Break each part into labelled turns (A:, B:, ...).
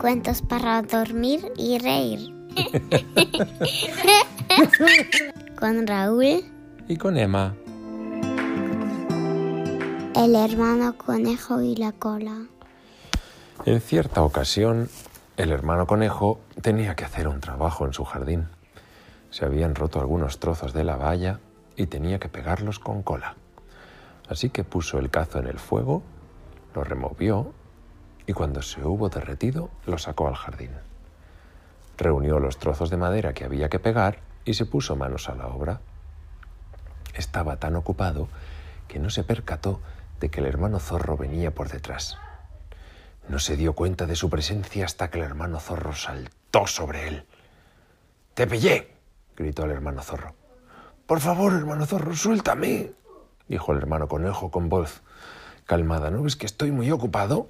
A: Cuentos para dormir y reír. con Raúl
B: y con Emma.
A: El hermano conejo y la cola.
B: En cierta ocasión, el hermano conejo tenía que hacer un trabajo en su jardín. Se habían roto algunos trozos de la valla y tenía que pegarlos con cola. Así que puso el cazo en el fuego, lo removió y cuando se hubo derretido lo sacó al jardín. Reunió los trozos de madera que había que pegar y se puso manos a la obra. Estaba tan ocupado que no se percató de que el hermano zorro venía por detrás. No se dio cuenta de su presencia hasta que el hermano zorro saltó sobre él. ¡Te pillé! gritó el hermano zorro. Por favor, hermano zorro, suéltame, dijo el hermano conejo con voz calmada. ¿No ves que estoy muy ocupado?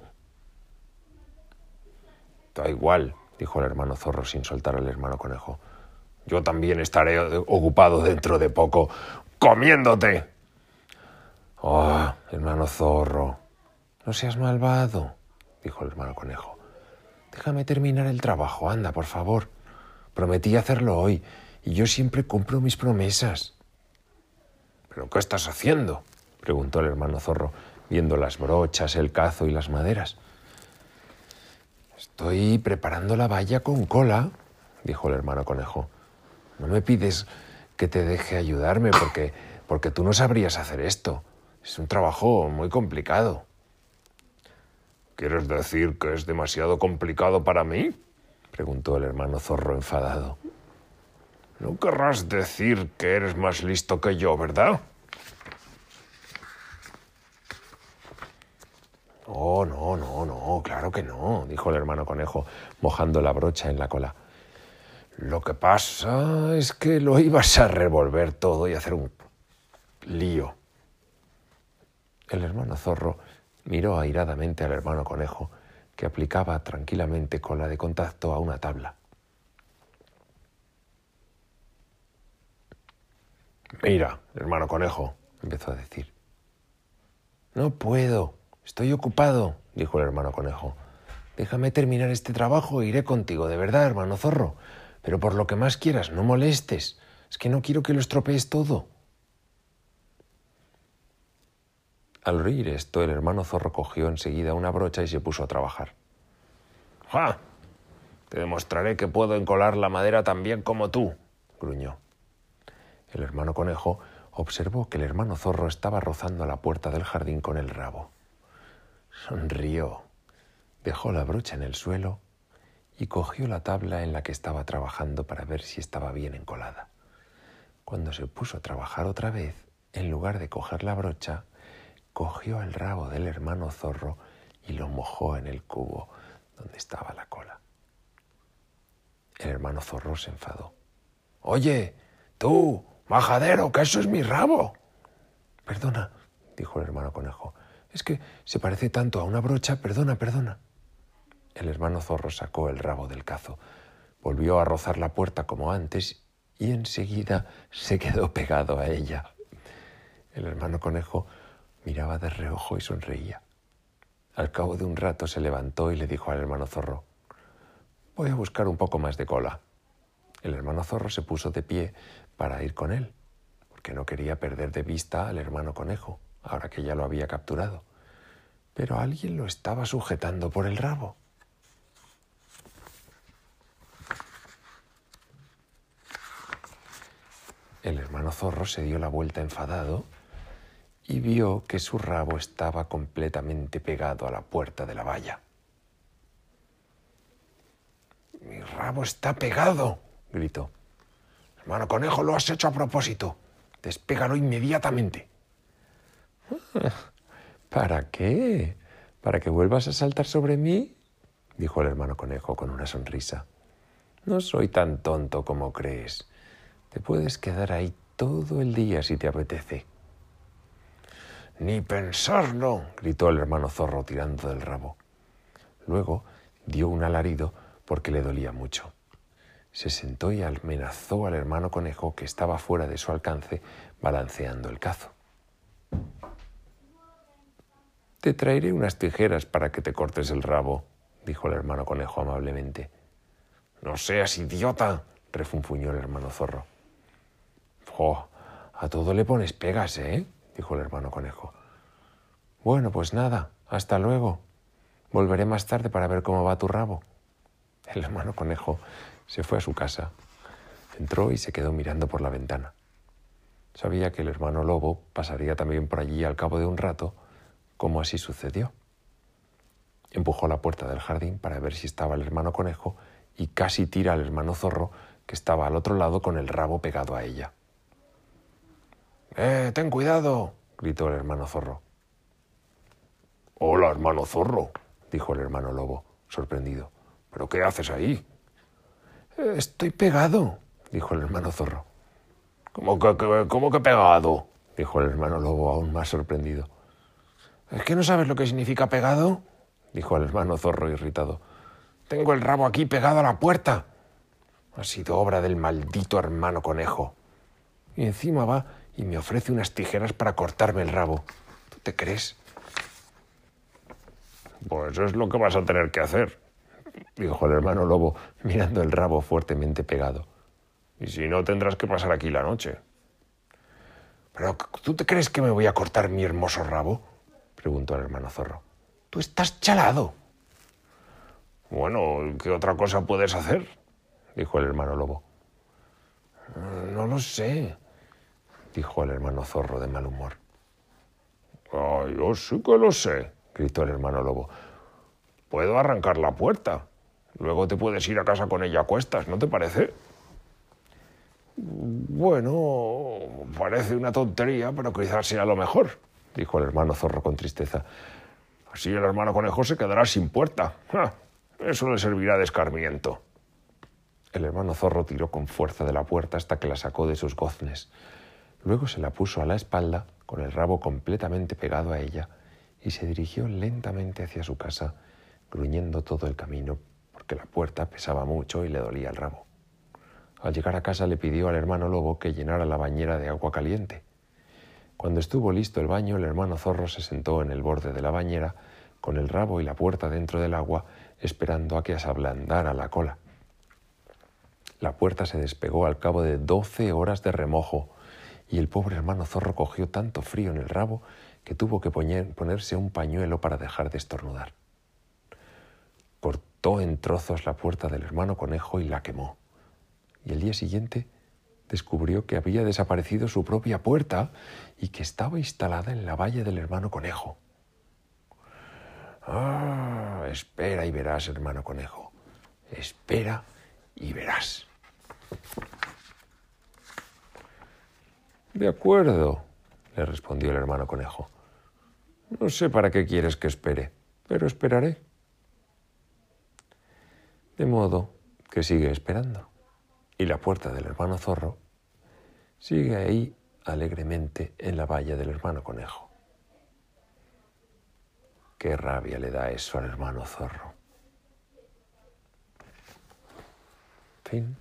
B: Da igual, dijo el hermano zorro sin soltar al hermano conejo. Yo también estaré ocupado dentro de poco, comiéndote. Oh, hermano zorro, no seas malvado, dijo el hermano conejo. Déjame terminar el trabajo, anda, por favor. Prometí hacerlo hoy, y yo siempre cumplo mis promesas. ¿Pero qué estás haciendo? preguntó el hermano zorro, viendo las brochas, el cazo y las maderas. Estoy preparando la valla con cola, dijo el hermano conejo. No me pides que te deje ayudarme porque, porque tú no sabrías hacer esto. Es un trabajo muy complicado. ¿Quieres decir que es demasiado complicado para mí? preguntó el hermano zorro enfadado. No querrás decir que eres más listo que yo, ¿verdad? Oh, no, no, no, claro que no, dijo el hermano conejo, mojando la brocha en la cola. Lo que pasa es que lo ibas a revolver todo y hacer un lío. El hermano zorro miró airadamente al hermano conejo, que aplicaba tranquilamente cola de contacto a una tabla. Mira, hermano conejo, empezó a decir. No puedo, estoy ocupado, dijo el hermano conejo. Déjame terminar este trabajo e iré contigo, de verdad, hermano zorro. Pero por lo que más quieras, no molestes. Es que no quiero que lo estropees todo. Al oír esto, el hermano zorro cogió enseguida una brocha y se puso a trabajar. ¡Ja! Te demostraré que puedo encolar la madera tan bien como tú, gruñó. El hermano conejo observó que el hermano zorro estaba rozando la puerta del jardín con el rabo. Sonrió, dejó la brocha en el suelo y cogió la tabla en la que estaba trabajando para ver si estaba bien encolada. Cuando se puso a trabajar otra vez, en lugar de coger la brocha, cogió el rabo del hermano zorro y lo mojó en el cubo donde estaba la cola. El hermano zorro se enfadó. Oye, tú, Majadero, que eso es mi rabo. Perdona, dijo el hermano conejo. Es que se parece tanto a una brocha. Perdona, perdona. El hermano zorro sacó el rabo del cazo, volvió a rozar la puerta como antes y enseguida se quedó pegado a ella. El hermano conejo miraba de reojo y sonreía. Al cabo de un rato se levantó y le dijo al hermano zorro, Voy a buscar un poco más de cola. El hermano zorro se puso de pie para ir con él, porque no quería perder de vista al hermano conejo, ahora que ya lo había capturado. Pero alguien lo estaba sujetando por el rabo. El hermano zorro se dio la vuelta enfadado y vio que su rabo estaba completamente pegado a la puerta de la valla. Mi rabo está pegado, gritó. Hermano conejo, lo has hecho a propósito. Despégalo inmediatamente. ¿Para qué? ¿Para que vuelvas a saltar sobre mí? dijo el hermano conejo con una sonrisa. No soy tan tonto como crees. Te puedes quedar ahí todo el día si te apetece. Ni pensarlo, gritó el hermano zorro tirando del rabo. Luego dio un alarido porque le dolía mucho se sentó y amenazó al hermano conejo que estaba fuera de su alcance, balanceando el cazo. Te traeré unas tijeras para que te cortes el rabo, dijo el hermano conejo amablemente. No seas idiota, refunfuñó el hermano zorro. ¡Jo! A todo le pones pegas, ¿eh? dijo el hermano conejo. Bueno, pues nada, hasta luego. Volveré más tarde para ver cómo va tu rabo. El hermano conejo se fue a su casa, entró y se quedó mirando por la ventana. Sabía que el hermano lobo pasaría también por allí al cabo de un rato, como así sucedió. Empujó la puerta del jardín para ver si estaba el hermano conejo y casi tira al hermano zorro que estaba al otro lado con el rabo pegado a ella. ¡Eh, ten cuidado! gritó el hermano zorro. Hola, hermano zorro, dijo el hermano lobo, sorprendido. ¿Pero qué haces ahí? Estoy pegado, dijo el hermano zorro. ¿Cómo que, cómo que pegado? dijo el hermano lobo, aún más sorprendido. ¿Es que no sabes lo que significa pegado? dijo el hermano zorro irritado. Tengo el rabo aquí pegado a la puerta. Ha sido obra del maldito hermano conejo. Y encima va y me ofrece unas tijeras para cortarme el rabo. ¿Tú te crees? Pues es lo que vas a tener que hacer, dijo el hermano lobo, mirando el rabo fuertemente pegado. Y si no, tendrás que pasar aquí la noche. ¿Pero tú te crees que me voy a cortar mi hermoso rabo? Preguntó el hermano zorro. Tú estás chalado. Bueno, ¿qué otra cosa puedes hacer? dijo el hermano lobo. No lo sé, dijo el hermano zorro de mal humor. Ah, yo sí que lo sé, gritó el hermano lobo. Puedo arrancar la puerta. Luego te puedes ir a casa con ella a cuestas, ¿no te parece? Bueno, parece una tontería, pero quizás sea lo mejor, dijo el hermano zorro con tristeza. Así el hermano conejo se quedará sin puerta. Eso le servirá de escarmiento. El hermano zorro tiró con fuerza de la puerta hasta que la sacó de sus goznes. Luego se la puso a la espalda, con el rabo completamente pegado a ella, y se dirigió lentamente hacia su casa, gruñendo todo el camino, porque la puerta pesaba mucho y le dolía el rabo. Al llegar a casa le pidió al hermano lobo que llenara la bañera de agua caliente. Cuando estuvo listo el baño, el hermano zorro se sentó en el borde de la bañera, con el rabo y la puerta dentro del agua, esperando a que se ablandara la cola. La puerta se despegó al cabo de doce horas de remojo, y el pobre hermano zorro cogió tanto frío en el rabo que tuvo que ponerse un pañuelo para dejar de estornudar. Cortó en trozos la puerta del hermano conejo y la quemó. Y el día siguiente descubrió que había desaparecido su propia puerta y que estaba instalada en la valla del hermano conejo. Ah, espera y verás, hermano conejo. Espera y verás. De acuerdo, le respondió el hermano conejo. No sé para qué quieres que espere, pero esperaré. De modo que sigue esperando. Y la puerta del hermano zorro sigue ahí alegremente en la valla del hermano conejo. Qué rabia le da eso al hermano zorro. Fin.